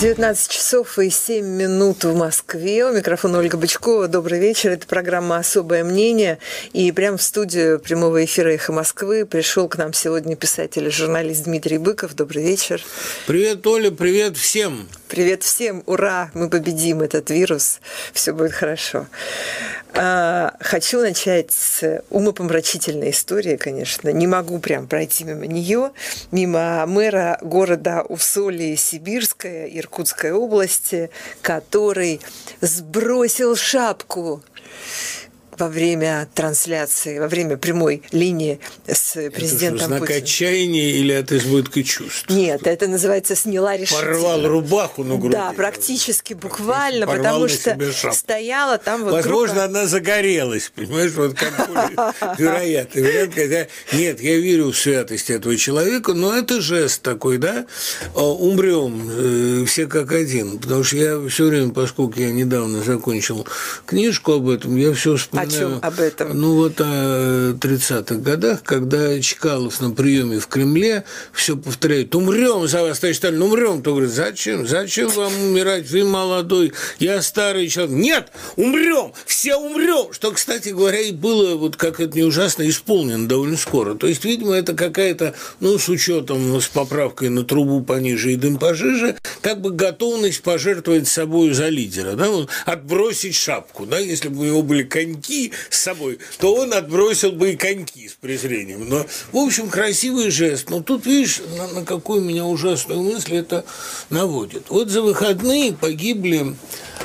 19 часов и 7 минут в Москве. У микрофона Ольга Бычкова. Добрый вечер. Это программа «Особое мнение». И прямо в студию прямого эфира «Эхо Москвы» пришел к нам сегодня писатель и журналист Дмитрий Быков. Добрый вечер. Привет, Оля. Привет всем. Привет всем. Ура! Мы победим этот вирус. Все будет хорошо. А, хочу начать с умопомрачительной истории, конечно. Не могу прям пройти мимо нее, мимо мэра города Усолье Сибирская, Иркутской области, который сбросил шапку во время трансляции, во время прямой линии с президентом это что, знак Путиным. отчаяния или от избытка чувств? Нет, это называется сняла решительно. Порвал рубаху на груди. Да, практически буквально, Порвал потому что стояла там вот Возможно, группа... она загорелась, понимаешь, вот как вероятно. Нет, я верю в святость этого человека, но это жест такой, да, умрем э, все как один, потому что я все время, поскольку я недавно закончил книжку об этом, я все вспоминаю чем об этом? Ну, вот о 30-х годах, когда Чкалов на приеме в Кремле все повторяет, умрем за вас, товарищ Сталин, умрем. То говорит, зачем? Зачем вам умирать? Вы молодой, я старый человек. Нет, умрем, все умрем. Что, кстати говоря, и было, вот как это не ужасно, исполнено довольно скоро. То есть, видимо, это какая-то, ну, с учетом, с поправкой на трубу пониже и дым пожиже, как бы готовность пожертвовать собой за лидера, да, вот, отбросить шапку, да, если бы у него были коньки, с собой, то он отбросил бы и коньки с презрением. Но, в общем, красивый жест. Но тут, видишь, на, на какую меня ужасную мысль это наводит. Вот за выходные погибли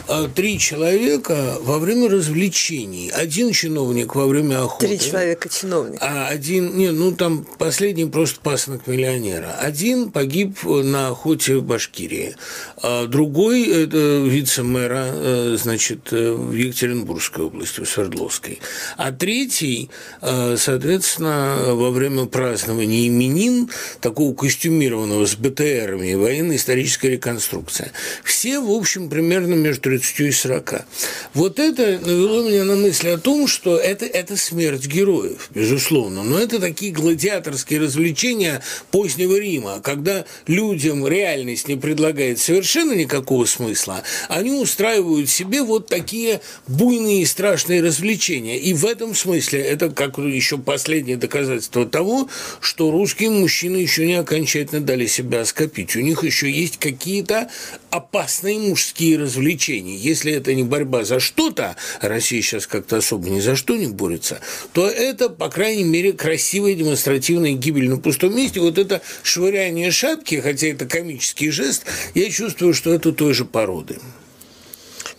а, три человека во время развлечений. Один чиновник во время охоты. Три человека чиновник. А один, не, ну там последний просто пасынок миллионера. Один погиб на охоте в Башкирии. А другой, это вице-мэра, э, значит, э, в Екатеринбургской области, в Свердловской. А третий, э, соответственно, во время празднования именин, такого костюмированного с БТРами, военно-историческая реконструкция. Все, в общем, примерно между 30 и 40. Вот это навело меня на мысль о том, что это, это смерть героев, безусловно. Но это такие гладиаторские развлечения позднего Рима, когда людям реальность не предлагает совершенно никакого смысла, они устраивают себе вот такие буйные и страшные развлечения. И в этом смысле это как еще последнее доказательство того, что русские мужчины еще не окончательно дали себя скопить. У них еще есть какие-то опасные мужские развлечения. Если это не борьба за что-то, Россия сейчас как-то особо ни за что не борется, то это, по крайней мере, красивая демонстративная гибель на пустом месте. Вот это швыряние шапки, хотя это комический жест, я чувствую, что это той же породы.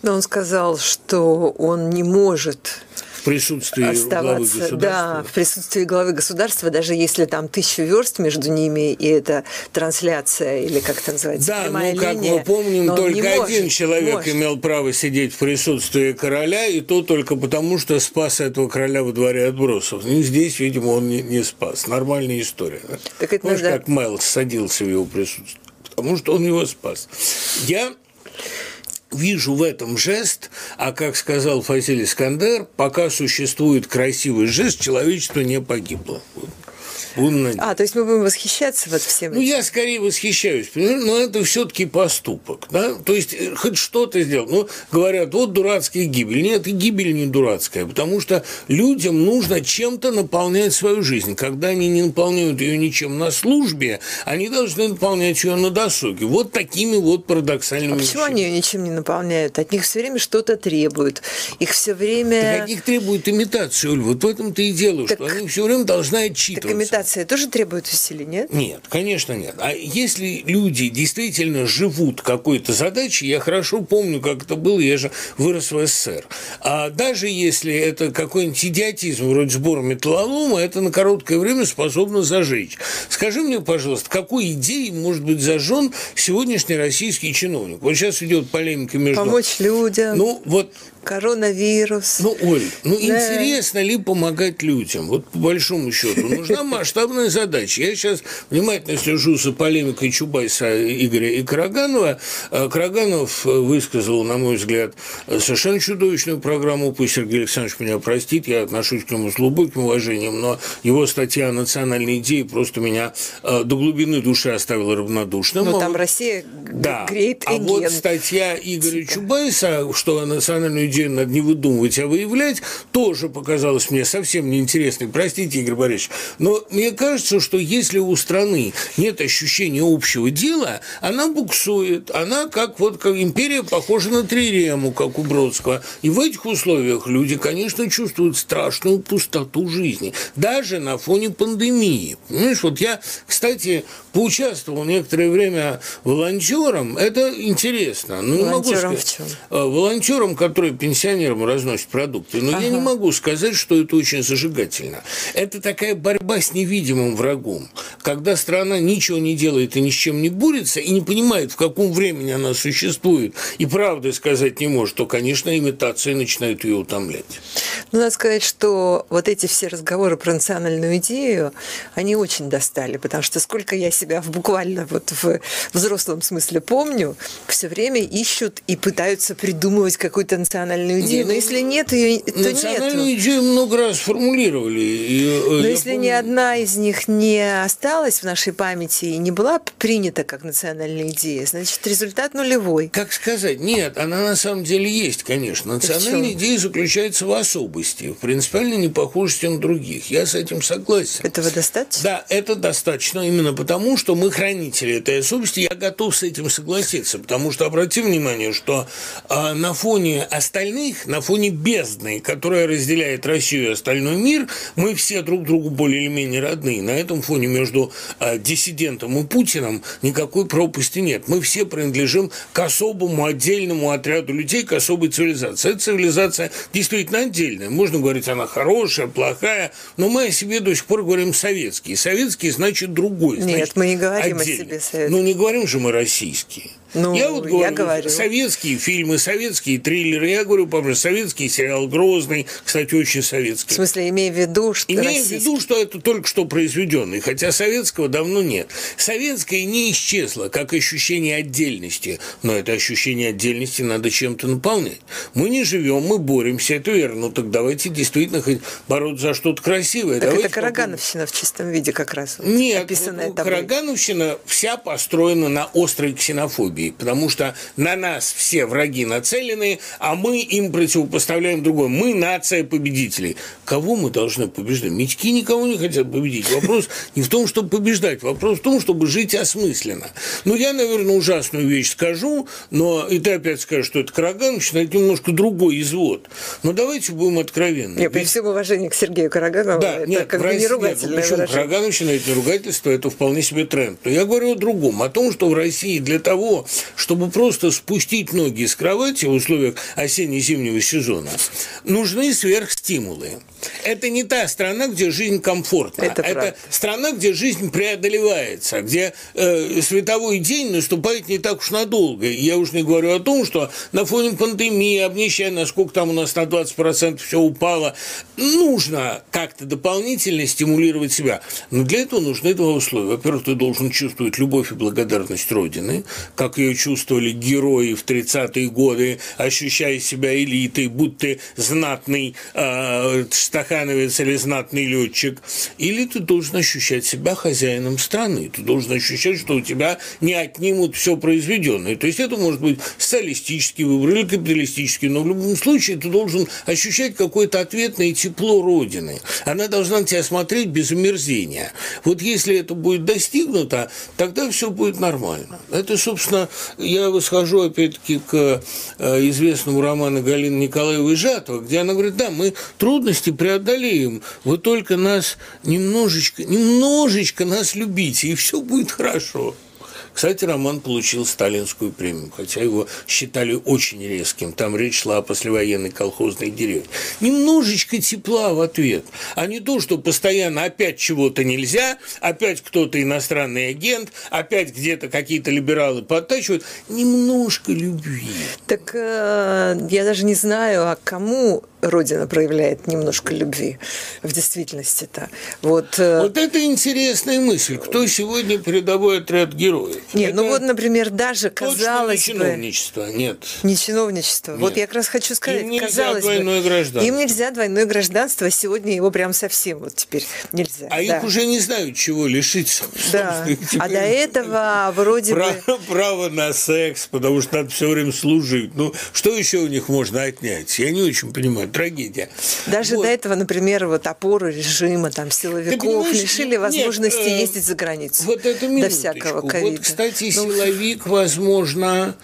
Но он сказал, что он не может присутствии оставаться, главы государства. Да, в присутствии главы государства, даже если там тысячу верст между ними, и это трансляция, или как это называется, Да, ну, как линия, мы помним, только один может, человек может. имел право сидеть в присутствии короля, и то только потому, что спас этого короля во дворе отбросов. Ну, здесь, видимо, он не, не спас. Нормальная история. Так это Помнишь, надо... как Мэл садился в его присутствии? Потому что он его спас. Я вижу в этом жест, а как сказал Фасиль Искандер, пока существует красивый жест, человечество не погибло. Буду А, то есть мы будем восхищаться вот всем Ну, я скорее восхищаюсь, но это все-таки поступок, да? То есть э, хоть что-то сделал. Ну, говорят, вот дурацкая гибель. Нет, и гибель не дурацкая, потому что людям нужно чем-то наполнять свою жизнь. Когда они не наполняют ее ничем на службе, они должны наполнять ее на досуге. Вот такими вот парадоксальными А почему вещами. они ее ничем не наполняют? От них все время что-то требуют. Их все время... Так от них требуют имитацию, Оль. Вот в этом-то и дело, так... что они все время должны отчитываться медитация тоже требует усилий, нет? Нет, конечно нет. А если люди действительно живут какой-то задачей, я хорошо помню, как это было, я же вырос в СССР. А даже если это какой-нибудь идиотизм вроде сбора металлолома, это на короткое время способно зажечь. Скажи мне, пожалуйста, какой идеей может быть зажжен сегодняшний российский чиновник? Вот сейчас идет полемика между... Помочь людям. Ну, вот коронавирус. Ну, Оль, ну да. интересно ли помогать людям? Вот по большому счету нужна масштабная задача. Я сейчас внимательно слежу за полемикой Чубайса, Игоря и Караганова. А Караганов высказал, на мой взгляд, совершенно чудовищную программу. Пусть Сергей Александрович меня простит, я отношусь к нему с глубоким уважением, но его статья о национальной идее просто меня а, до глубины души оставила равнодушным. Ну, там Россия да. А вот статья Игоря типа. Чубайса, что национальную идею надо не выдумывать, а выявлять, тоже показалось мне совсем неинтересной. Простите, Игорь Борисович, но мне кажется, что если у страны нет ощущения общего дела, она буксует. Она как вот как империя похожа на Трирему, как у Бродского. И в этих условиях люди, конечно, чувствуют страшную пустоту жизни. Даже на фоне пандемии. Понимаешь, вот я, кстати, поучаствовал некоторое время волонтером. Это интересно. Ну, сказать. в чем? А, волонтером, который пенсионерам разносит продукты. Но ага. я не могу сказать, что это очень зажигательно. Это такая борьба с невидимым врагом. Когда страна ничего не делает и ни с чем не борется, и не понимает, в каком времени она существует, и правды сказать не может, то, конечно, имитации начинают ее утомлять. Ну, надо сказать, что вот эти все разговоры про национальную идею, они очень достали, потому что сколько я себя в буквально вот в взрослом смысле помню, все время ищут и пытаются придумывать какую-то национальную идею. Но если нет ее, то нет. Национальную идею много раз формулировали. И, э, Но если помню... ни одна из них не осталась в нашей памяти и не была принята как национальная идея, значит, результат нулевой. Как сказать? Нет, она на самом деле есть, конечно. Национальная идея заключается в особости, в принципиально непохожести на других. Я с этим согласен. Этого достаточно? Да, это достаточно именно потому, что мы хранители этой особости. Я готов с этим согласиться, потому что, обрати внимание, что э, на фоне остальных, на фоне бездны, которая разделяет Россию и остальной мир, мы все друг другу более или менее родные. На этом фоне между э, диссидентом и Путиным никакой пропасти нет. Мы все принадлежим к особому отдельному отряду людей, к особой цивилизации. Эта цивилизация действительно отдельная. Можно говорить, она хорошая, плохая, но мы о себе до сих пор говорим советский. Советский значит другой. Значит, Нет, мы не говорим отдельный. о себе советский. Ну, не говорим же мы российские. Ну, я вот говорю, я говорю, советские фильмы, советские триллеры. Я говорю, помню, советский сериал «Грозный», кстати, очень советский. В смысле, имея в виду, что Имея в виду, что это только что произведенный, хотя советского давно нет. Советское не исчезло, как ощущение отдельности, но это ощущение отдельности надо чем-то наполнять. Мы не живем, мы боремся, это верно. Ну так давайте действительно хоть бороться за что-то красивое. Так давайте это Карагановщина попробуем. в чистом виде как раз. Вот, нет, Карагановщина вся построена на острой ксенофобии России, потому что на нас все враги нацелены, а мы им противопоставляем другое. Мы нация победителей. Кого мы должны побеждать? Мечки никого не хотят победить. Вопрос не в том, чтобы побеждать, вопрос в том, чтобы жить осмысленно. Ну, я, наверное, ужасную вещь скажу, но и ты опять скажешь, что это Карагановщина, это немножко другой извод. Но давайте будем откровенны. Нет, при всем уважении к Сергею Караганову, да, это нет, как бы не ругательное нет, почему? Карагановщина – это не ругательство, это вполне себе тренд. Но я говорю о другом, о том, что в России для того, чтобы просто спустить ноги с кровати в условиях осенне-зимнего сезона, нужны сверхстимулы. Это не та страна, где жизнь комфортна. Это, это страна, где жизнь преодолевается, где э, световой день наступает не так уж надолго. Я уж не говорю о том, что на фоне пандемии, обнищая, насколько там у нас на 20% все упало, нужно как-то дополнительно стимулировать себя. Но для этого нужны два условия. Во-первых, ты должен чувствовать любовь и благодарность Родины, как ее чувствовали герои в 30-е годы, ощущая себя элитой, будь ты знатный э, стахановец или знатный летчик, или ты должен ощущать себя хозяином страны, ты должен ощущать, что у тебя не отнимут все произведенное. То есть это может быть социалистический выбор или капиталистический, но в любом случае ты должен ощущать какое-то ответное тепло Родины. Она должна тебя смотреть без омерзения. Вот если это будет достигнуто, тогда все будет нормально. Это, собственно, я восхожу опять-таки к э, известному роману Галины Николаевой Жатова, где она говорит, да, мы трудности преодолеем, вы только нас немножечко, немножечко нас любите, и все будет хорошо. Кстати, роман получил сталинскую премию, хотя его считали очень резким. Там речь шла о послевоенной колхозной деревне. Немножечко тепла в ответ, а не то, что постоянно опять чего-то нельзя, опять кто-то иностранный агент, опять где-то какие-то либералы подтачивают. Немножко любви. Так э, я даже не знаю, а кому Родина проявляет немножко любви в действительности-то. Вот, э, вот это интересная мысль. Кто сегодня передовой отряд героев? Нет, это ну вот, например, даже казалось не чиновничество, бы... нет. Не чиновничество. Нет. Вот я как раз хочу сказать, им нельзя казалось двойное бы, гражданство. Им нельзя двойное гражданство, сегодня его прям совсем вот теперь нельзя. А да. их уже не знают, чего лишиться. Да. А до этого вроде право, бы... Право на секс, потому что надо все время служить. Ну, что еще у них можно отнять? Я не очень понимаю трагедия. Даже вот. до этого, например, вот опору режима, там, силовиков лишили возможности нет, э, ездить за границу. Вот это До всякого ковида. Вот, кстати, ну, силовик, возможно,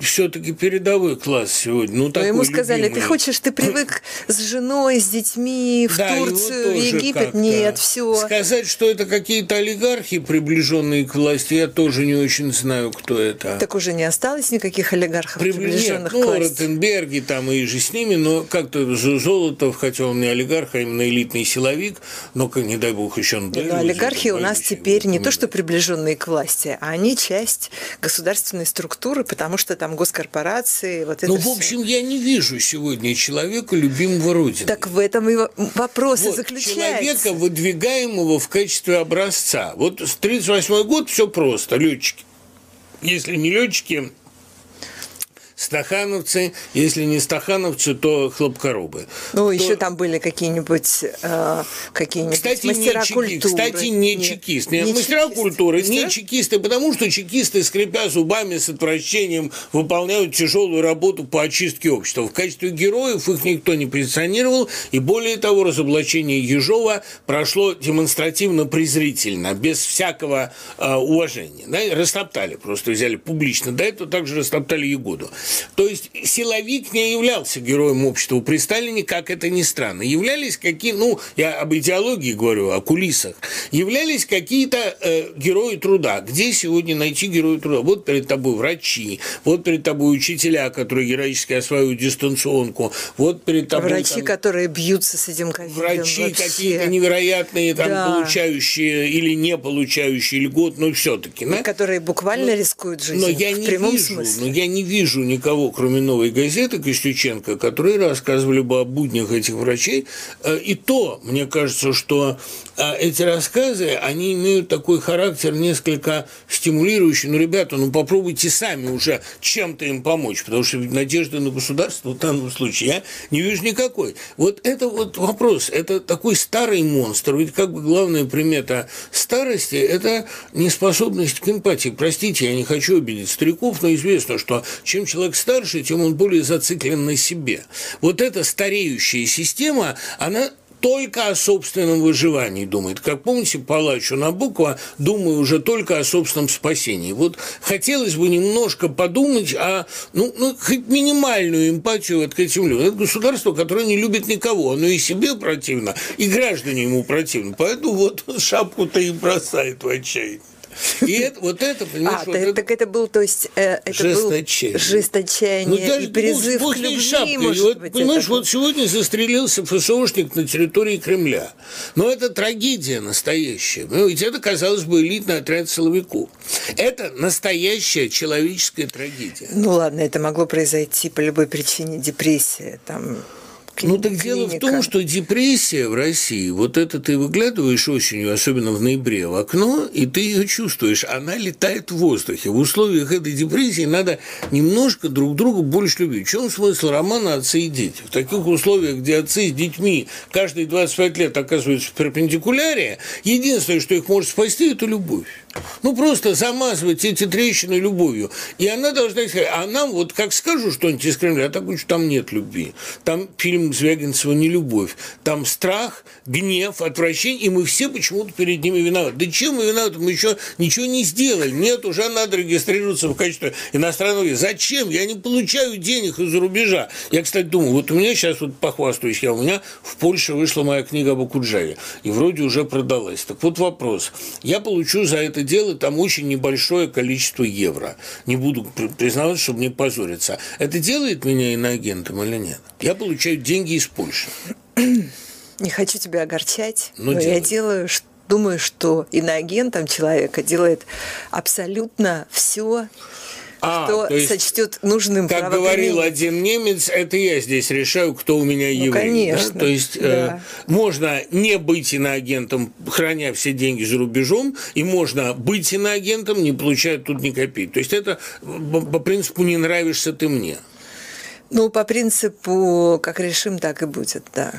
все-таки передовой класс сегодня. Ну, Но ему сказали, любимый. ты хочешь, ты привык с женой, с детьми в да, Турцию, в Египет. Нет, все. Сказать, что это какие-то олигархи, приближенные к власти, я тоже не очень знаю, кто это. Так уже не осталось никаких олигархов, Прибли... приближенных Нет, ну, к власти. Ротенберги там и же с ними, но как-то Золотов, хотя он не олигарх, а именно элитный силовик, но, не дай бог, еще он Но олигархи у нас теперь не то, что приближенные к власти, а они часть государственной структуры, потому что там там госкорпорации. Вот ну, в общем, я не вижу сегодня человека, любимого Родины. Так в этом и вопрос вот, и заключается. Человека, выдвигаемого в качестве образца. Вот с 1938 год все просто, летчики. Если не летчики, стахановцы, если не стахановцы, то хлопкоробы. Ну, то... еще там были какие-нибудь э, какие кстати, мастера не чеки... культуры. Кстати, не Нет, чекисты. Не мастера чекисты. культуры, Мастера? не чекисты, потому что чекисты, скрипя зубами с отвращением, выполняют тяжелую работу по очистке общества. В качестве героев их никто не позиционировал, и более того, разоблачение Ежова прошло демонстративно презрительно, без всякого э, уважения. Да? Растоптали, просто взяли публично. До этого также растоптали Егоду. То есть силовик не являлся героем общества при Сталине, как это ни странно. Являлись какие, ну, я об идеологии говорю, о кулисах, являлись какие-то э, герои труда. Где сегодня найти героя труда? Вот перед тобой врачи, вот перед тобой учителя, которые героически осваивают дистанционку, вот перед тобой... Врачи, там, которые бьются с этим ковидом Врачи какие-то невероятные, там, да. получающие или не получающие льгот, но все-таки. Да? Которые буквально но, рискуют жизнью, но я в не прямом вижу, смысле. Но я не вижу никого, кроме новой газеты Костюченко, которые рассказывали бы о буднях этих врачей. Э, и то, мне кажется, что эти рассказы, они имеют такой характер несколько стимулирующий. Ну, ребята, ну попробуйте сами уже чем-то им помочь, потому что надежды на государство в данном случае я не вижу никакой. Вот это вот вопрос, это такой старый монстр, ведь как бы главная примета старости – это неспособность к эмпатии. Простите, я не хочу обидеть стариков, но известно, что чем человек старше, тем он более зациклен на себе. Вот эта стареющая система, она только о собственном выживании думает. Как помните, палач у Набокова, думаю уже только о собственном спасении. Вот хотелось бы немножко подумать о, ну, ну хоть минимальную эмпатию вот к этим людям. Это государство, которое не любит никого. Оно и себе противно, и граждане ему противно. Поэтому вот шапку-то и бросает в отчаяние. И это, вот это, понимаешь, а, вот это, так это был, то есть, э, это жесточение, был жесточение ну, и призыв к любви, шапкой. может вот, быть. Понимаешь, это... вот сегодня застрелился ФСОшник на территории Кремля. Но это трагедия настоящая. Ну, ведь это, казалось бы, элитный отряд силовиков. Это настоящая человеческая трагедия. Ну ладно, это могло произойти по любой причине, депрессия, там ну так дело в том, что депрессия в России, вот это ты выглядываешь осенью, особенно в ноябре, в окно, и ты ее чувствуешь, она летает в воздухе. В условиях этой депрессии надо немножко друг друга больше любить. В чем смысл романа «Отцы и дети»? В таких условиях, где отцы с детьми каждые 25 лет оказываются в перпендикуляре, единственное, что их может спасти, это любовь. Ну, просто замазывать эти трещины любовью. И она должна сказать, а нам вот как скажу что-нибудь из Кремля, а так что там нет любви. Там фильм Звягинцева «Не любовь». Там страх, гнев, отвращение, и мы все почему-то перед ними виноваты. Да чем мы виноваты? Мы еще ничего не сделали. Нет, уже надо регистрироваться в качестве иностранного. Зачем? Я не получаю денег из-за рубежа. Я, кстати, думаю, вот у меня сейчас вот похвастаюсь я, у меня в Польше вышла моя книга об Акуджаве, и вроде уже продалась. Так вот вопрос. Я получу за это дело там очень небольшое количество евро. Не буду признаваться, чтобы не позориться. Это делает меня иноагентом или нет? Я получаю деньги из Польши. Не хочу тебя огорчать, но, но я делаю, думаю, что иноагентом человека делает абсолютно все, а, есть, сочтет нужным Как говорил один немец, это я здесь решаю, кто у меня ну, еврей. Конечно. Да? То есть да. э, можно не быть иноагентом, храня все деньги за рубежом, и можно быть иноагентом, не получая тут ни копейки. То есть это по принципу «не нравишься ты мне». Ну, по принципу, как решим, так и будет, да.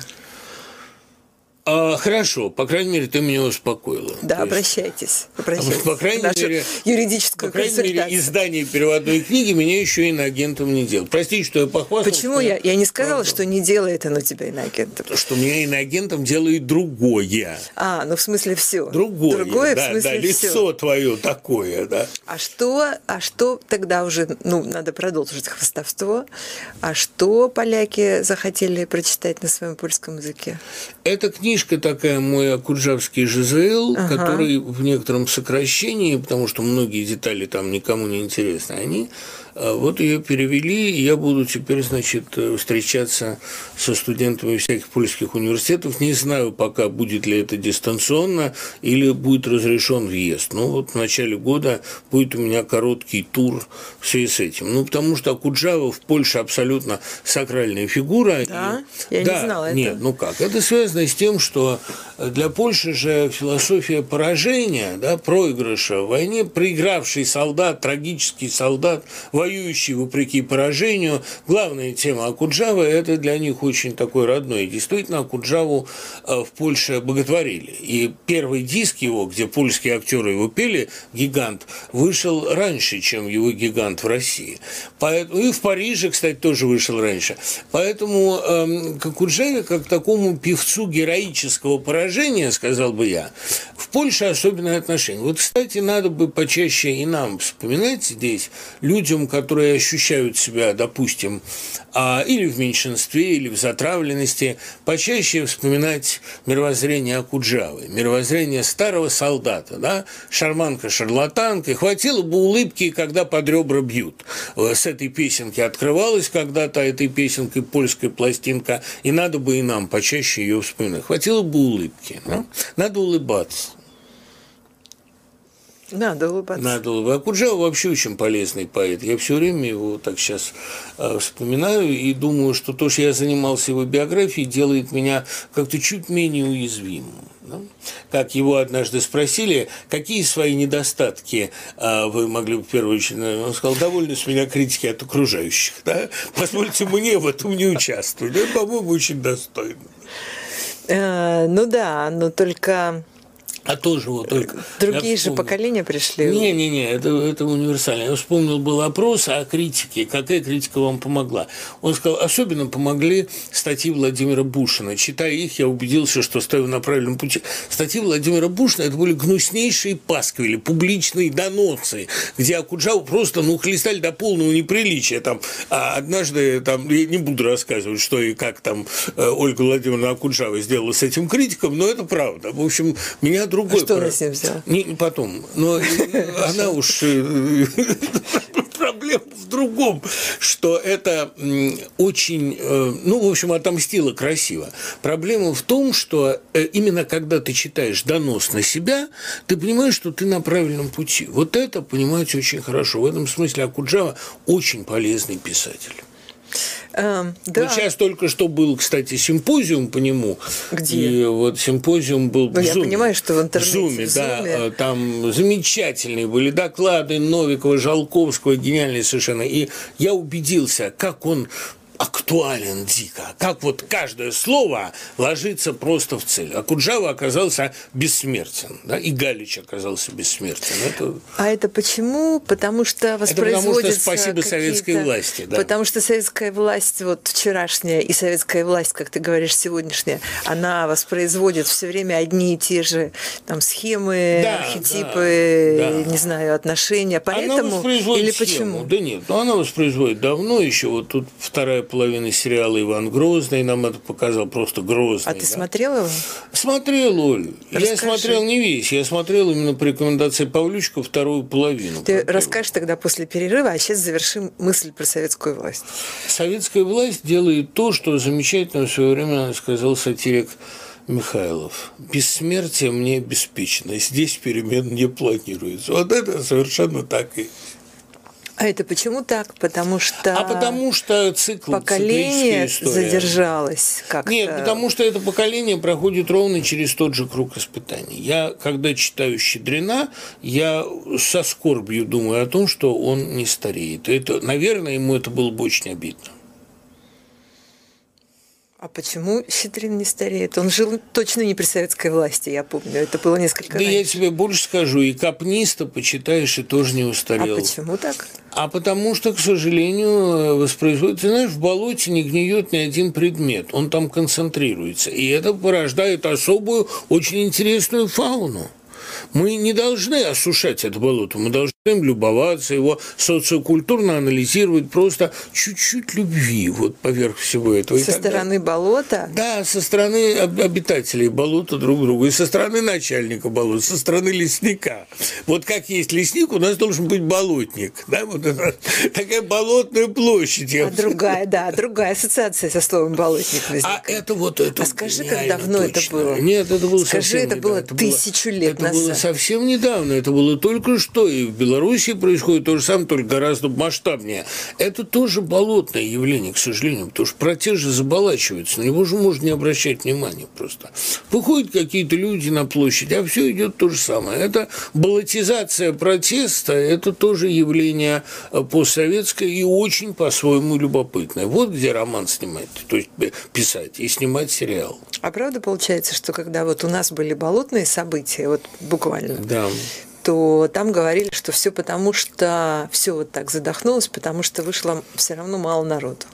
А, хорошо, по крайней мере, ты меня успокоила. Да, То обращайтесь. обращайтесь. По крайней Нашу мере, юридическую по крайней мере, издание переводной книги меня еще иноагентом не делает. Простите, что я похвастался. Почему я? Я не сказала, правда. что не делает оно тебя иноагентом. Что меня иноагентом делает другое. А, ну в смысле все. Другое. Другое, да, в смысле да, лицо все. твое такое, да. А что, а что тогда уже, ну, надо продолжить хвостовство. А что поляки захотели прочитать на своем польском языке? Эта книжка такая «Мой акуджавский ЖЗЛ», ага. который в некотором сокращении, потому что многие детали там никому не интересны, они вот ее перевели, и я буду теперь, значит, встречаться со студентами всяких польских университетов. Не знаю пока, будет ли это дистанционно или будет разрешен въезд. Но вот в начале года будет у меня короткий тур в связи с этим. Ну, потому что Акуджава в Польше абсолютно сакральная фигура. Да? И... Я да, не знала Нет, это. ну как? Это связано с тем, что для Польши же философия поражения, да, проигрыша в войне, проигравший солдат, трагический солдат, воюет воюющий вопреки поражению. Главная тема Акуджавы – это для них очень такой родной. И действительно, Акуджаву э, в Польше боготворили. И первый диск его, где польские актеры его пели, «Гигант», вышел раньше, чем его «Гигант» в России. Поэтому, и в Париже, кстати, тоже вышел раньше. Поэтому э, к Акуджаве, как такому певцу героического поражения, сказал бы я, в Польше особенное отношение. Вот, кстати, надо бы почаще и нам вспоминать здесь людям, которые ощущают себя, допустим, а, или в меньшинстве, или в затравленности, почаще вспоминать мировоззрение Акуджавы, мировоззрение старого солдата, да, шарманка-шарлатанка, хватило бы улыбки, когда под ребра бьют. Э, с этой песенки открывалась когда-то этой песенкой польская пластинка, и надо бы и нам почаще ее вспоминать. Хватило бы улыбки. Да? Надо улыбаться. Надо улыбаться. Надо улыбаться. А Куджава вообще очень полезный поэт. Я все время его так сейчас э, вспоминаю и думаю, что то, что я занимался его биографией, делает меня как-то чуть менее уязвимым. Да? Как его однажды спросили, какие свои недостатки э, вы могли бы в первую очередь... Он сказал, довольно с меня критики от окружающих. Да? Позвольте мне в этом не участвовать. Это, по-моему, очень достойно. Э, ну да, но только а тоже вот только... Другие же поколения пришли. Не-не-не, это, это универсально. Я вспомнил был опрос о критике, какая критика вам помогла. Он сказал, особенно помогли статьи Владимира Бушина. Читая их, я убедился, что стою на правильном пути. Статьи Владимира Бушина – это были гнуснейшие пасквили, публичные доносы, где Акуджаву просто, ну, хлестали до полного неприличия. Там, а однажды, там, я не буду рассказывать, что и как там э, Ольга Владимировна Акуджава сделала с этим критиком, но это правда. В общем, меня друг другой. А что она с ним взяла? Не, потом. Но она уж э, проблема в другом, что это очень, э, ну, в общем, отомстила красиво. Проблема в том, что э, именно когда ты читаешь донос на себя, ты понимаешь, что ты на правильном пути. Вот это понимать очень хорошо. В этом смысле Акуджава очень полезный писатель. Эм, да. Вот сейчас только что был, кстати, симпозиум по нему. Где? И вот симпозиум был ну, в Я понимаю, что в интернете. В Зуме, в да. Э, там замечательные были доклады Новикова, Жалковского, гениальные совершенно. И я убедился, как он актуален дико, как вот каждое слово ложится просто в цель. А Куджава оказался бессмертен, да, и Галич оказался бессмертен. Это... А это почему? Потому что воспроизводится... Это потому что спасибо советской власти, да. Потому что советская власть, вот вчерашняя, и советская власть, как ты говоришь, сегодняшняя, она воспроизводит все время одни и те же там схемы, да, архетипы, да, да. не знаю, отношения. Поэтому она или схему. почему? Да нет, но она воспроизводит давно еще. Вот тут вторая половина сериала «Иван Грозный», нам это показал просто Грозный. А ты да? смотрел его? Смотрел, Оль. Расскажи. Я смотрел не весь, я смотрел именно по рекомендации Павлючка вторую половину. Ты расскажешь тогда после перерыва, а сейчас завершим мысль про советскую власть. Советская власть делает то, что замечательно в свое время сказал сатирик Михайлов. Бессмертие мне обеспечено. Здесь перемен не планируется. Вот это совершенно так и а это почему так? Потому что... А потому что цикл, поколение задержалось как-то. Нет, потому что это поколение проходит ровно через тот же круг испытаний. Я, когда читаю «Щедрина», я со скорбью думаю о том, что он не стареет. Это, наверное, ему это было бы очень обидно. А почему Щедрин не стареет? Он жил точно не при советской власти, я помню. Это было несколько Да раньше. я тебе больше скажу, и капниста почитаешь, и тоже не устарел. А почему так? А потому что, к сожалению, воспроизводится, знаешь, в болоте не гниет ни один предмет, он там концентрируется. И это порождает особую, очень интересную фауну. Мы не должны осушать это болото, мы должны им любоваться, его социокультурно анализировать, просто чуть-чуть любви вот поверх всего этого. Со стороны болота? Да, со стороны обитателей болота друг друга, и со стороны начальника болота, со стороны лесника. Вот как есть лесник, у нас должен быть болотник. Да, вот это такая болотная площадь. А другая, да, другая ассоциация со словом болотник возникает. А это вот это. А скажи, как давно точно. это было? Нет, это было Скажи, это было тысячу лет это назад. было совсем недавно, это было только что, и в Беларуси происходит то же самое, только гораздо масштабнее. Это тоже болотное явление, к сожалению, потому что протеж же заболачивается, на него же можно не обращать внимания просто. Выходят какие-то люди на площадь, а все идет то же самое. Это болотизация протеста, это тоже явление э, постсоветское и очень по-своему любопытное. Вот где роман снимать, то есть писать и снимать сериал. А правда получается, что когда вот у нас были болотные события, вот да то там говорили, что все потому, что все вот так задохнулось, потому что вышло все равно мало народу.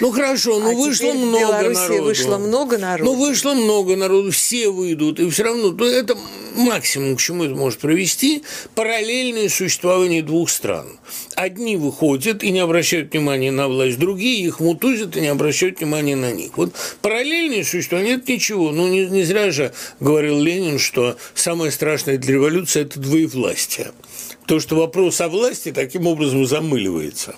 Ну хорошо, ну а вышло много в народу. вышло много народу. Ну вышло много народу, все выйдут, и все равно то это максимум, к чему это может привести, параллельное существование двух стран. Одни выходят и не обращают внимания на власть, другие их мутузят и не обращают внимания на них. Вот параллельное существование – это ничего. Ну, не, не зря же говорил Ленин, что самое страшное для революции – это двоевластие. То, что вопрос о власти таким образом замыливается.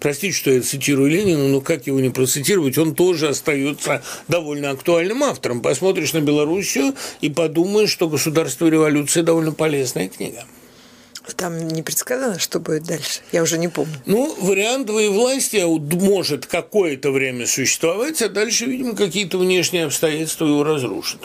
Простите, что я цитирую Ленина, но как его не процитировать, он тоже остается довольно актуальным автором. Посмотришь на Белоруссию и подумаешь, что «Государство и революция» довольно полезная книга. Там не предсказано, что будет дальше. Я уже не помню. Ну, вариант двоевластия может какое-то время существовать, а дальше, видимо, какие-то внешние обстоятельства его разрушат.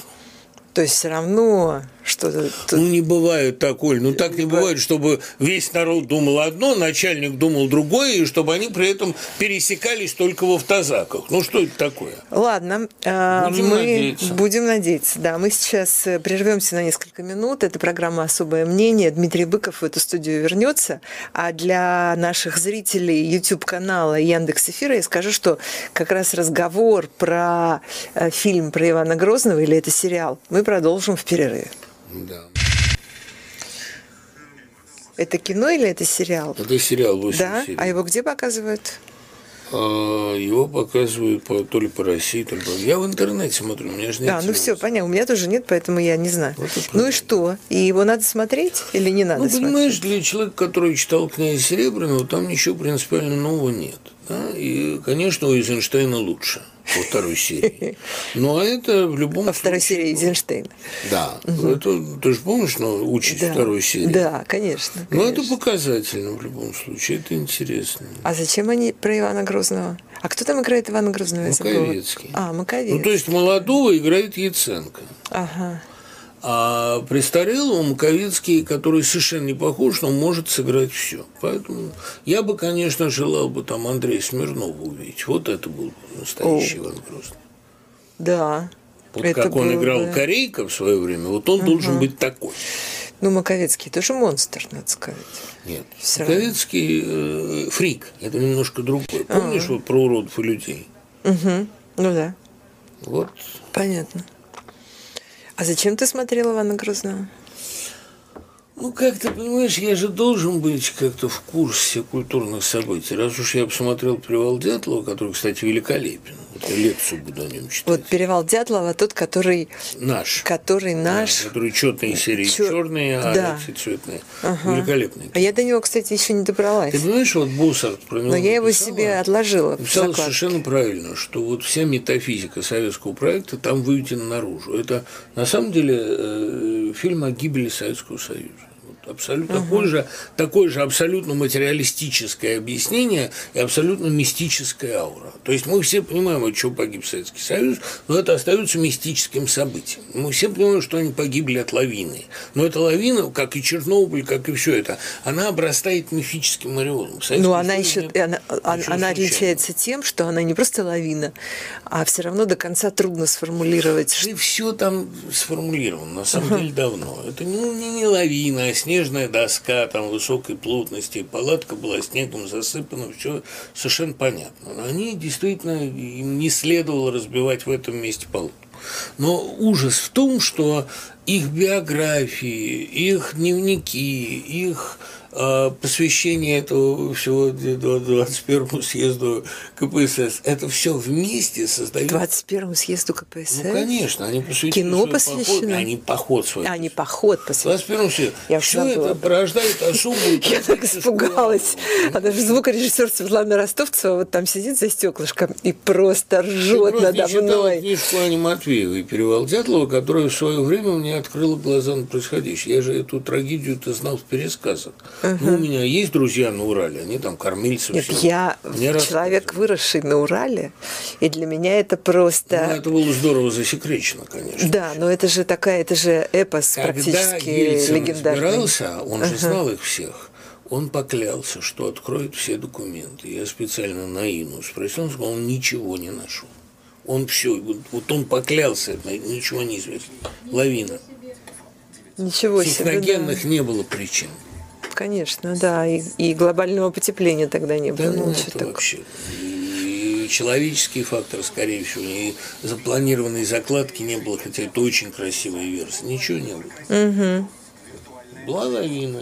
То есть все равно что-то... Ну, не бывает так, Оль, ну так не бывает, чтобы весь народ думал одно, начальник думал другое, и чтобы они при этом пересекались только в автозаках. Ну, что это такое? Ладно, а, будем мы надеяться. будем надеяться. Да, мы сейчас э, прервемся на несколько минут. Это программа «Особое мнение». Дмитрий Быков в эту студию вернется. А для наших зрителей YouTube-канала Яндекс Эфира я скажу, что как раз разговор про э, фильм про Ивана Грозного, или это сериал, мы продолжим в перерыве. Да. Это кино или это сериал? Это сериал 8 Да? серий. А его где показывают? А, его показывают по, то ли по России, то ли по... Я в интернете смотрю, у меня же нет. Да, ну все, понятно. У меня тоже нет, поэтому я не знаю. Вот ну и что? И его надо смотреть или не надо ну, смотреть? понимаешь, для человека, который читал князя Серебряного, там ничего принципиально нового нет. Да? И, конечно, у Эйзенштейна лучше во второй серии. Ну, а это в любом Во второй серии Эйзенштейна. Да. Угу. Это, ты же помнишь, но учить да. второй серии? Да, конечно, конечно. Ну, это показательно в любом случае, это интересно. А зачем они про Ивана Грозного? А кто там играет Ивана Грозного? Маковецкий. А, Маковецкий. Ну, то есть молодого играет Яценко. Ага. А престарелого Маковецкий, который совершенно не похож, но может сыграть все. Поэтому я бы, конечно, желал бы там Андрея Смирнова увидеть. Вот это был настоящий О. Иван Грозный. Да. Вот это как он играл бы... Корейка в свое время, вот он угу. должен быть такой. Ну, Маковецкий тоже монстр, надо сказать. Нет, Все Маковецкий э, фрик, это немножко другой. Помнишь а вот про уродов и людей? Угу. Ну да. Вот. Понятно. А зачем ты смотрел Ивана Грозного? Ну, как ты понимаешь, я же должен быть как-то в курсе культурных событий. Раз уж я посмотрел «Перевал Дятлова», который, кстати, великолепен. Вот я лекцию буду о нем читать. Вот «Перевал Дятлова» тот, который... Наш. Который наш. Да, который четные серии, Чер... черные, а да. цветные. Ага. Великолепный. А я до него, кстати, еще не добралась. Ты понимаешь, вот Боссарт про него Но я его себе отложила. Написала совершенно правильно, что вот вся метафизика советского проекта там выведена наружу. Это, на самом деле, э, фильм о гибели Советского Союза абсолютно угу. такое, же, такое же абсолютно материалистическое объяснение и абсолютно мистическая аура. То есть мы все понимаем, от чего погиб Советский Союз, но это остается мистическим событием. Мы все понимаем, что они погибли от лавины. Но эта лавина, как и Чернобыль, как и все это, она обрастает мифическим ореолом. Ну, она еще она, она, она отличается тем, что она не просто лавина, а все равно до конца трудно сформулировать. И все там сформулировано, на самом деле, давно. Это ну, не, не лавина, а снег снежная доска там высокой плотности, палатка была снегом засыпана, все совершенно понятно. Но они действительно, им не следовало разбивать в этом месте палатку. Но ужас в том, что их биографии, их дневники, их посвящение этого всего 21 съезду КПСС, это все вместе создает... 21 съезду КПСС? Ну, конечно, они посвящены Кино посвящено? Поход, они поход свой. А, они поход посвящены. 21 съезду. Я все это порождает особую... Я так испугалась. А даже звукорежиссер Светлана Ростовцева вот там сидит за стеклышком и просто ржет надо мной. книжку Ани Матвеевой «Перевал Дятлова», которая в свое время мне открыла глаза на происходящее. Я же эту трагедию-то знал в пересказах. Uh-huh. Ну, у меня есть друзья на Урале, они там кормильцы. Нет, все. я Мне человек, выросший на Урале, и для меня это просто... Ну, это было здорово засекречено, конечно. Да, но это же такая, это же эпос Когда практически Ельцин легендарный. разбирался, он же знал их всех. Он поклялся, что откроет все документы. Я специально на Ину спросил, он сказал, он ничего не нашел. Он все, вот он поклялся, ничего не известно. Лавина. Ничего себе. Техногенных да. не было причин. Конечно, да. И, и глобального потепления тогда не было. Да, ну, это так. вообще. И человеческий фактор, скорее всего, и запланированной закладки не было, хотя это очень красивая версия. Ничего не было. Угу. Была лавина,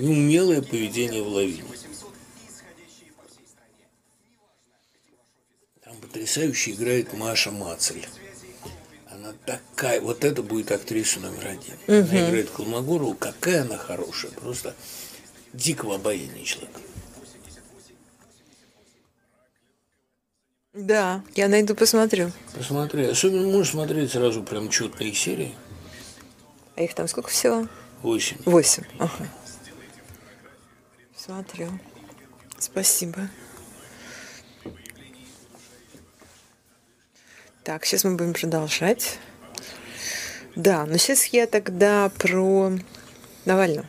неумелое поведение в лавине. Там потрясающе играет Маша Мацель она такая, вот это будет актриса номер один. Угу. Она играет Колмогорову, какая она хорошая, просто дикого обаяния человек. Да, я найду, посмотрю. Посмотри. Особенно можешь смотреть сразу прям четные серии. А их там сколько всего? Восемь. Восемь. Ага. Смотрю. Спасибо. Так, сейчас мы будем продолжать. Да, но сейчас я тогда про Навального.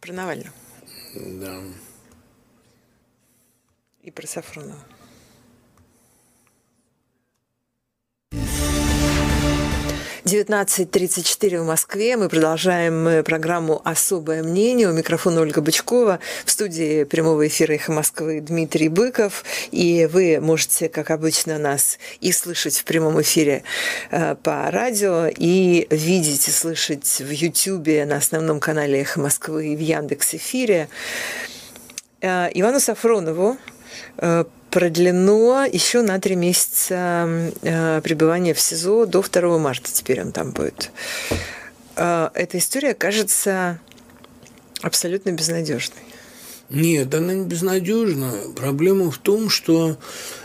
Про Навального. Да. И про Сафронова. 19.34 в Москве. Мы продолжаем э, программу «Особое мнение». У микрофона Ольга Бычкова. В студии прямого эфира «Эхо Москвы» Дмитрий Быков. И вы можете, как обычно, нас и слышать в прямом эфире э, по радио, и видеть и слышать в Ютьюбе на основном канале «Эхо Москвы» и в Яндекс.Эфире. Э, Ивану Сафронову продлено еще на три месяца э, пребывания в СИЗО до 2 марта. Теперь он там будет. Э, эта история кажется абсолютно безнадежной. Нет, она не безнадежна. Проблема в том, что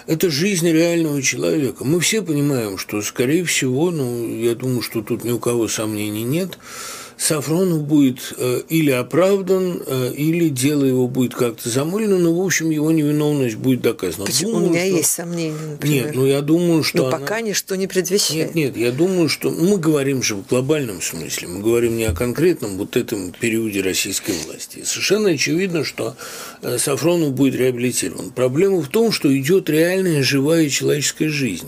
это жизнь реального человека. Мы все понимаем, что, скорее всего, ну, я думаю, что тут ни у кого сомнений нет, Сафронов будет э, или оправдан, э, или дело его будет как-то замылено, но, в общем, его невиновность будет доказана. Почему? Думаю, У меня что... есть сомнения, например. Нет, ну я думаю, что Но она... пока ничто не предвещает. Нет, нет, я думаю, что... Ну, мы говорим же в глобальном смысле, мы говорим не о конкретном вот этом периоде российской власти. Совершенно очевидно, что э, Сафронов будет реабилитирован. Проблема в том, что идет реальная живая человеческая жизнь.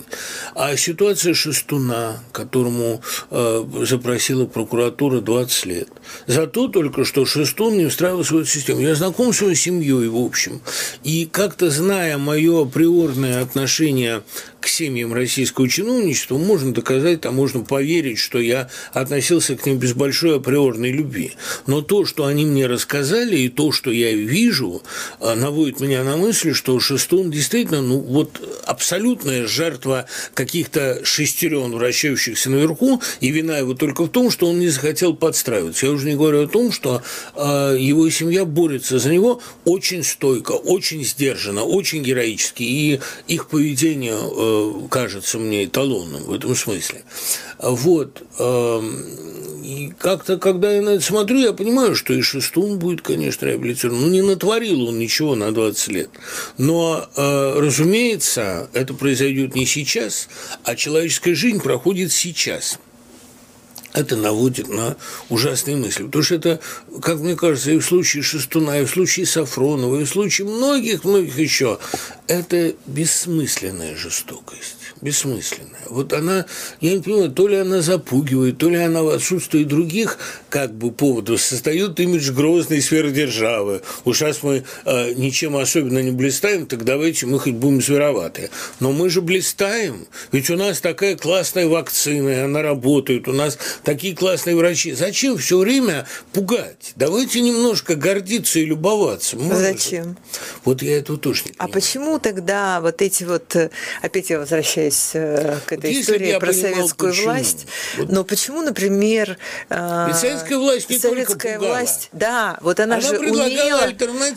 А ситуация Шестуна, которому запросила прокуратура 20 20 лет. Зато только что Шестун не устраивался в эту систему. Я знаком с его семьей, в общем. И как-то зная мое априорное отношение к семьям российского чиновничества можно доказать, а можно поверить, что я относился к ним без большой априорной любви. Но то, что они мне рассказали, и то, что я вижу, а, наводит меня на мысль, что Шестун действительно, ну вот абсолютная жертва каких-то шестерен, вращающихся наверху, и вина его только в том, что он не захотел подстраиваться. Я уже не говорю о том, что э, его семья борется за него очень стойко, очень сдержанно, очень героически, и их поведение э, кажется мне эталонным в этом смысле. Вот. Э, и как-то, когда я на это смотрю, я понимаю, что и Шестун будет, конечно, реабилитирован. Ну, не натворил он ничего на 20 лет. Но, э, разумеется, это произойдет не сейчас, а человеческая жизнь проходит сейчас это наводит на ужасные мысли. Потому что это, как мне кажется, и в случае Шестуна, и в случае Сафронова, и в случае многих-многих еще, это бессмысленная жестокость бессмысленная. Вот она, я не понимаю, то ли она запугивает, то ли она в отсутствии других как бы поводов создает имидж грозной сверхдержавы. Уж раз мы э, ничем особенно не блистаем, так давайте мы хоть будем звероваты. Но мы же блистаем, ведь у нас такая классная вакцина, и она работает, у нас такие классные врачи. Зачем все время пугать? Давайте немножко гордиться и любоваться. Может. Зачем? Вот я этого тоже а почему тогда вот эти вот, э, опять я возвращаюсь э, к этой Если истории про советскую почему. власть. Вот. Но почему, например, э, Ведь советская власть не советская только власть, да, вот она, она же умела,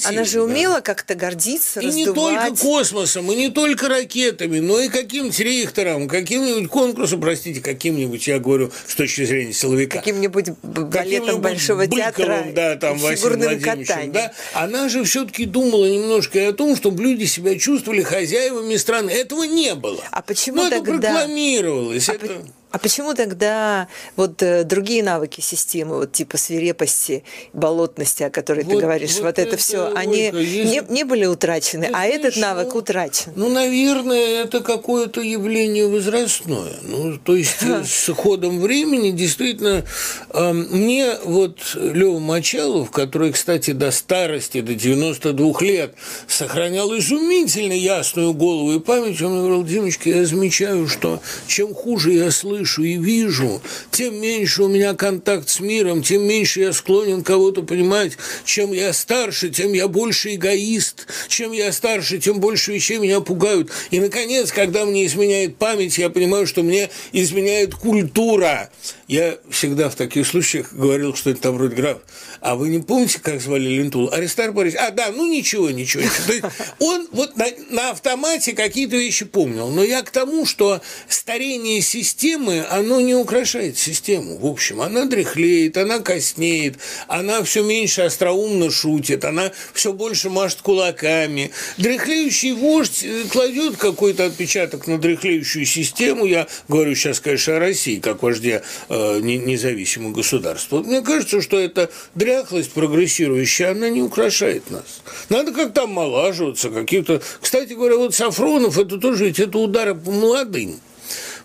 она же умела да. как-то гордиться, и раздувать. не только космосом, и не только ракетами, но и каким-нибудь рейхтером, каким-нибудь конкурсом, простите, каким-нибудь, я говорю, с точки зрения силовика, каким-нибудь балетом большого Быковым, театра, да, там Василием катанием. да, она же все-таки думала немножко и о том, чтобы люди себя чувствовали хозяевами страны. Этого не было. А почему ну, тогда... это прокламировалось. А это... А почему тогда вот э, другие навыки системы, вот типа свирепости, болотности, о которой вот, ты говоришь, вот, вот это, это все, они если... не, не были утрачены, это а этот навык утрачен? Ну, наверное, это какое-то явление возрастное. Ну, то есть с ходом времени действительно э, мне вот Лева Мочалов, который, кстати, до старости, до 92 лет сохранял изумительно ясную голову и память, он мне говорил, Димочка, я замечаю, что чем хуже я слышу, слышу и вижу, тем меньше у меня контакт с миром, тем меньше я склонен кого-то понимать. Чем я старше, тем я больше эгоист. Чем я старше, тем больше вещей меня пугают. И, наконец, когда мне изменяет память, я понимаю, что мне изменяет культура. Я всегда в таких случаях говорил, что это там вроде граф. А вы не помните, как звали Лентул? Аристар Борис. А, да, ну ничего, ничего. То есть он вот на, на автомате какие-то вещи помнил. Но я к тому, что старение системы оно не украшает систему. В общем, она дряхлеет, она коснеет, она все меньше остроумно шутит, она все больше машет кулаками. Дряхлеющий вождь э, кладет какой-то отпечаток на дряхлеющую систему. Я говорю сейчас, конечно, о России, как вождя э, независимого государства. Мне кажется, что эта дряхлость прогрессирующая, она не украшает нас. Надо как-то омолаживаться, какие-то... Кстати говоря, вот Сафронов, это тоже ведь это удары по молодым.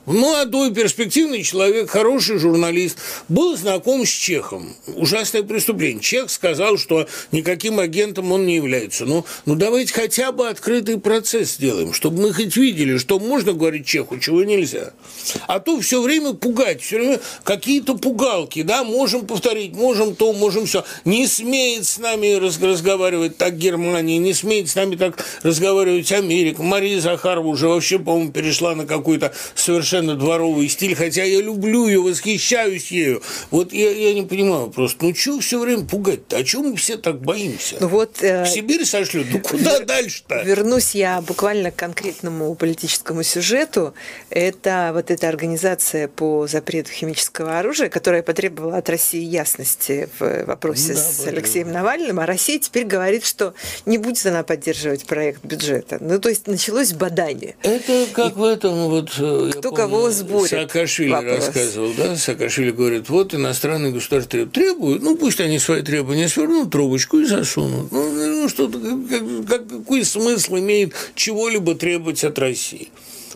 Молодой, перспективный человек, хороший журналист, был знаком с Чехом. Ужасное преступление. Чех сказал, что никаким агентом он не является. Ну, ну давайте хотя бы открытый процесс сделаем, чтобы мы хоть видели, что можно говорить Чеху, чего нельзя. А то все время пугать, все время какие-то пугалки, да, можем повторить, можем то, можем все. Не смеет с нами разговаривать так Германия, не смеет с нами так разговаривать Америка. Мария Захарова уже вообще, по-моему, перешла на какой-то совершенно совершенно дворовый стиль, хотя я люблю ее, восхищаюсь ею. Вот я, я не понимаю просто, ну чего все время пугать-то? О чем мы все так боимся? Ну вот... Э, В Сибирь сошлют? Ну куда дальше-то? Вернусь я буквально к конкретному политическому сюжету. Это вот эта организация по запрету химического оружия, которая потребовала от России ясности в вопросе ну, да, с Алексеем Навальным, а Россия теперь говорит, что не будет она поддерживать проект бюджета. Ну, то есть началось бадание. Это как И в этом вот... Э, Кто кого сборит. Саакашвили вопрос. рассказывал, да, Саакашвили говорит, вот иностранные государства требуют, ну пусть они свои требования свернут, трубочку и засунут. Ну, ну что как, как, какой смысл имеет чего-либо требовать от России?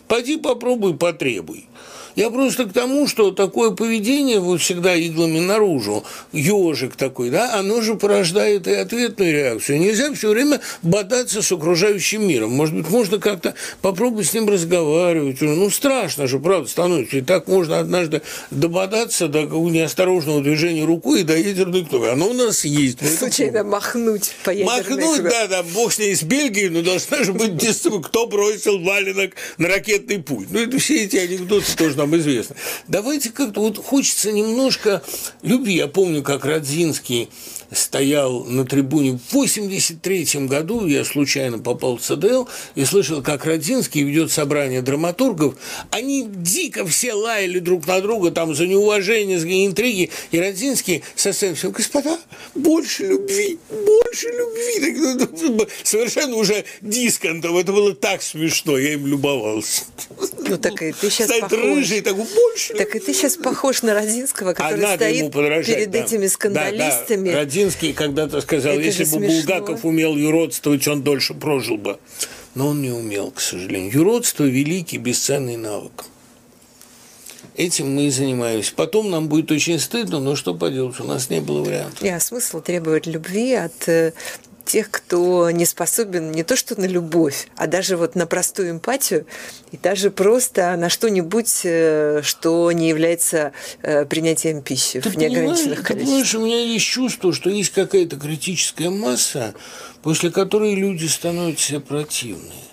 Пойди попробуй, потребуй. Я просто к тому, что такое поведение вот всегда иглами наружу, ежик такой, да, оно же порождает и ответную реакцию. Нельзя все время бодаться с окружающим миром. Может быть, можно как-то попробовать с ним разговаривать. Ну, страшно же, правда, становится. И так можно однажды дободаться до неосторожного движения рукой и до ядерной крови. Оно у нас есть. Случайно махнуть по ядерной Махнуть, да, да, бог с ней из Бельгии, но должна же быть кто бросил валенок на ракетный путь. Ну, это все эти анекдоты тоже нам известны. Давайте как-то вот хочется немножко любви. Я помню, как Радзинский стоял на трибуне в 83 году, я случайно попал в ЦДЛ и слышал, как Родзинский ведет собрание драматургов, они дико все лаяли друг на друга там за неуважение, за интриги, и Родзинский со сцены все, господа, больше любви, больше любви, ну, ну, совершенно уже дисконтом, это было так смешно, я им любовался. Ну так и ты сейчас похож. Рыжий, такой, больше Так и ты сейчас похож на Родзинского, который а стоит перед да. этими скандалистами. Да, да. Родзинский когда-то сказал, Это если бы Булгаков умел юродствовать, он дольше прожил бы. Но он не умел, к сожалению. Юродство – великий, бесценный навык. Этим мы и занимаемся. Потом нам будет очень стыдно, но что поделать, у нас не было вариантов. Я смысл требовать любви от э, тех, кто не способен не то что на любовь, а даже вот на простую эмпатию и даже просто на что-нибудь, э, что не является э, принятием пищи ты в неограниченных количествах. Ты понимаешь, у меня есть чувство, что есть какая-то критическая масса, после которой люди становятся противные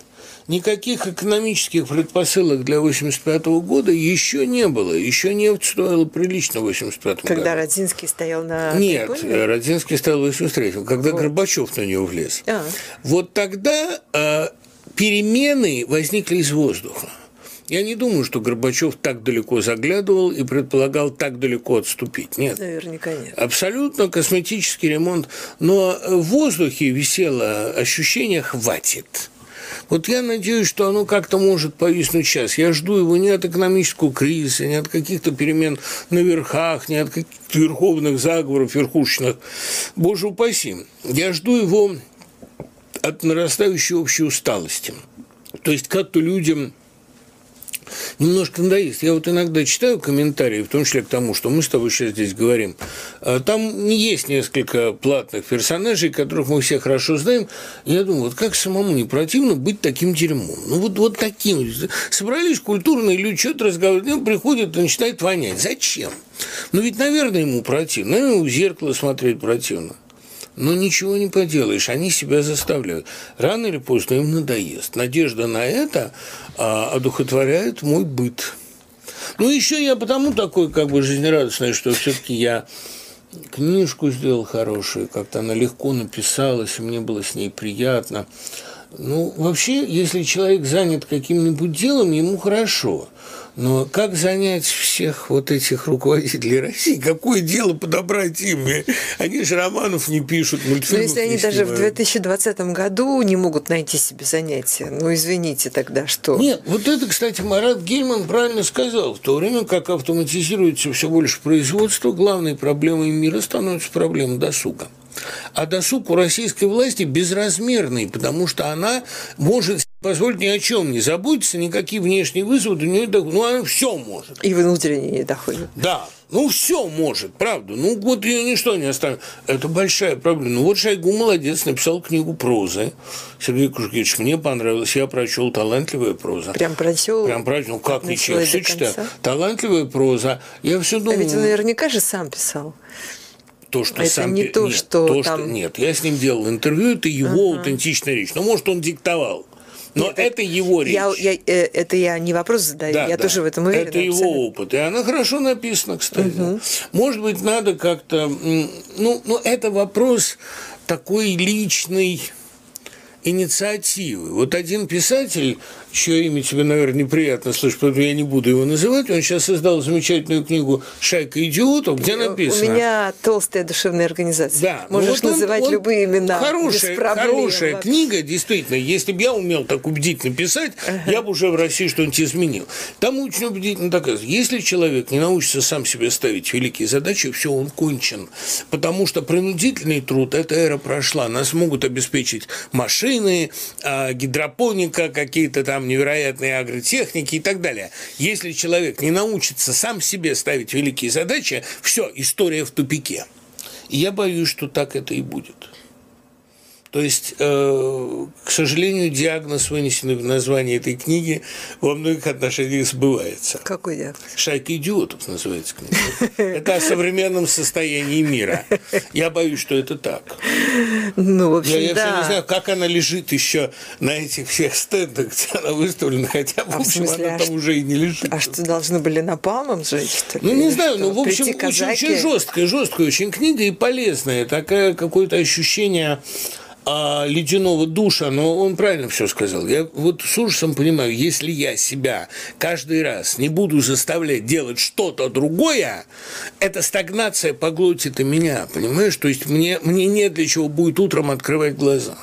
никаких экономических предпосылок для 1985 года еще не было. Еще нефть стоила прилично в 1985 году. Когда Родзинский стоял на Нет, прикольной? Родзинский стоял в 1983 когда вот. Горбачев на него влез. А. Вот тогда э, перемены возникли из воздуха. Я не думаю, что Горбачев так далеко заглядывал и предполагал так далеко отступить. Нет. Наверняка нет. Абсолютно косметический ремонт. Но в воздухе висело ощущение «хватит». Вот я надеюсь, что оно как-то может повиснуть сейчас. Я жду его не от экономического кризиса, не от каких-то перемен на верхах, не от каких-то верховных заговоров, верхушечных. Боже упаси. Я жду его от нарастающей общей усталости. То есть как-то людям немножко надоест. Я вот иногда читаю комментарии, в том числе к тому, что мы с тобой сейчас здесь говорим. А там есть несколько платных персонажей, которых мы все хорошо знаем. Я думаю, вот как самому не противно быть таким дерьмом? Ну, вот, вот таким. Собрались культурные люди, что-то разговаривают, ну, приходят и начинают вонять. Зачем? Ну, ведь, наверное, ему противно. Наверное, в зеркало смотреть противно. Но ничего не поделаешь, они себя заставляют. Рано или поздно им надоест. Надежда на это а, одухотворяет мой быт. Ну, еще я потому такой как бы жизнерадостный, что все-таки я книжку сделал хорошую, как-то она легко написалась, и мне было с ней приятно. Ну, вообще, если человек занят каким-нибудь делом, ему хорошо – но как занять всех вот этих руководителей России? Какое дело подобрать им? Они же романов не пишут, мультфильмов Но если они даже в 2020 году не могут найти себе занятия, ну, извините тогда, что? Нет, вот это, кстати, Марат Гельман правильно сказал. В то время как автоматизируется все больше производство, главной проблемой мира становится проблема досуга. А досуг у российской власти безразмерный, потому что она может позволить ни о чем не заботиться, никакие внешние вызовы до нее Ну, она все может. И внутренние не доходят. Да. Ну, все может, правда. Ну, вот ее ничто не оставит. Это большая проблема. Ну, вот Шойгу молодец, написал книгу прозы. Сергей Кужгевич, мне понравилось. Я прочел талантливая проза. Прям прочел? Прям прочел. Ну, как ничего, все читаю. Талантливая проза. Я все думаю... А ведь он наверняка же сам писал то, что это сам... не то, нет, что то, там... Что... Нет, я с ним делал интервью, это его ага. аутентичная речь. Ну, может, он диктовал. Но Нет, это его речь. Я, я, э, это я не вопрос задаю, да, я да. тоже в этом уверена. Это его абсолютно. опыт. И она хорошо написана, кстати. Угу. Может быть, надо как-то... Ну, ну, это вопрос такой личный инициативы. Вот один писатель чье имя тебе, наверное, неприятно слышать, поэтому я не буду его называть. Он сейчас создал замечательную книгу «Шайка идиотов», где написано... У меня толстая душевная организация. Да. Ну Можешь вот он, называть он, любые имена. Хорошая, хорошая вообще. книга, действительно. Если бы я умел так убедительно писать, ага. я бы уже в России что-нибудь изменил. Там очень убедительно доказано. Если человек не научится сам себе ставить великие задачи, все, он кончен. Потому что принудительный труд, эта эра прошла. Нас могут обеспечить машины, машины, а, гидропоника, какие-то там невероятные агротехники и так далее. Если человек не научится сам себе ставить великие задачи, все, история в тупике. Я боюсь, что так это и будет. То есть, э, к сожалению, диагноз, вынесенный в название этой книги, во многих отношениях сбывается. Какой диагноз? «Шайка идиотов» называется книга. Это о современном состоянии мира. Я боюсь, что это так. Ну, в общем, я, я да. все не знаю, как она лежит еще на этих всех стендах, где она выставлена, хотя, в А в общем, смысле, она а там что- уже и не лежит. А что, должны были напалмом сжечь, что? Ну, не знаю, что? ну, в общем, Прийти очень, казаки? очень жесткая, жесткая очень книга и полезная. Такое какое-то ощущение а, ледяного душа, но он правильно все сказал. Я вот с ужасом понимаю, если я себя каждый раз не буду заставлять делать что-то другое, эта стагнация поглотит и меня, понимаешь? То есть мне, мне не для чего будет утром открывать глаза.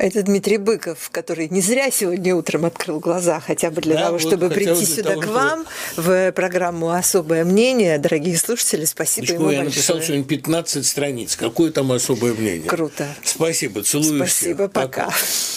Это Дмитрий Быков, который не зря сегодня утром открыл глаза, хотя бы для Да, того, вот чтобы прийти сюда того, к чтобы- вам в программу «Особое мнение». Дорогие слушатели, спасибо Личко, ему я написал большое. сегодня 15 страниц. Какое там особое мнение? Круто. Спасибо, целую Спасибо, всех. пока.